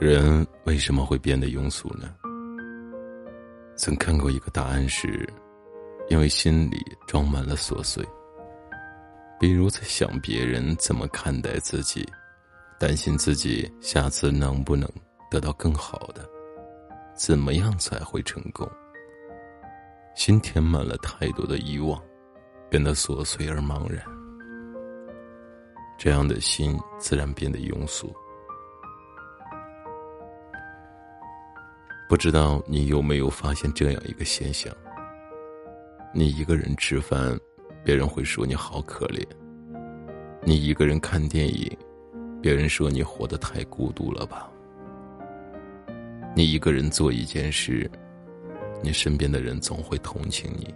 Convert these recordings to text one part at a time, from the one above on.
人为什么会变得庸俗呢？曾看过一个答案是，因为心里装满了琐碎。比如在想别人怎么看待自己，担心自己下次能不能得到更好的，怎么样才会成功？心填满了太多的遗忘，变得琐碎而茫然。这样的心自然变得庸俗。不知道你有没有发现这样一个现象：你一个人吃饭，别人会说你好可怜；你一个人看电影，别人说你活得太孤独了吧；你一个人做一件事，你身边的人总会同情你。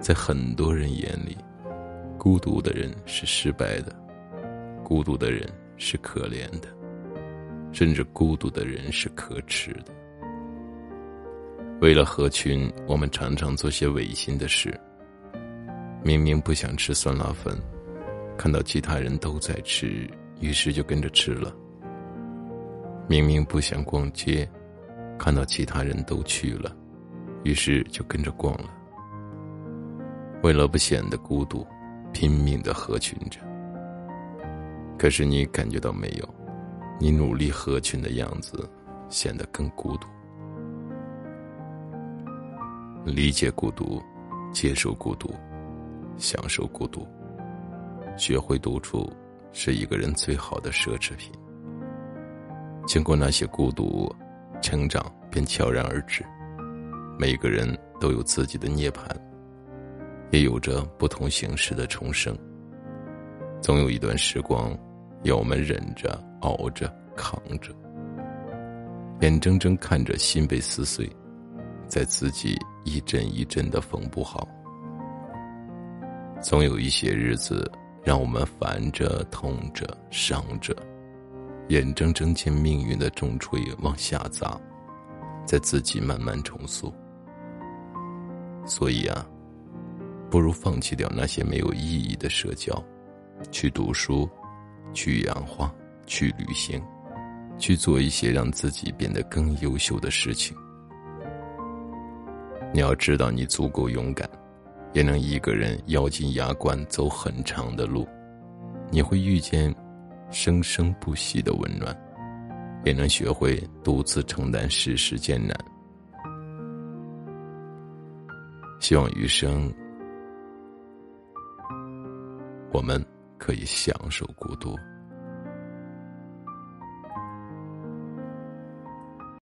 在很多人眼里，孤独的人是失败的，孤独的人是可怜的。甚至孤独的人是可耻的。为了合群，我们常常做些违心的事。明明不想吃酸辣粉，看到其他人都在吃，于是就跟着吃了。明明不想逛街，看到其他人都去了，于是就跟着逛了。为了不显得孤独，拼命的合群着。可是你感觉到没有？你努力合群的样子，显得更孤独。理解孤独，接受孤独，享受孤独。学会独处，是一个人最好的奢侈品。经过那些孤独，成长便悄然而至。每个人都有自己的涅槃，也有着不同形式的重生。总有一段时光。要我们忍着、熬着、扛着，眼睁睁看着心被撕碎，在自己一阵一阵的缝不好。总有一些日子，让我们烦着、痛着、伤着，眼睁睁见命运的重锤往下砸，在自己慢慢重塑。所以啊，不如放弃掉那些没有意义的社交，去读书。去养花，去旅行，去做一些让自己变得更优秀的事情。你要知道，你足够勇敢，也能一个人咬紧牙关走很长的路。你会遇见生生不息的温暖，也能学会独自承担世事艰难。希望余生，我们。可以享受孤独。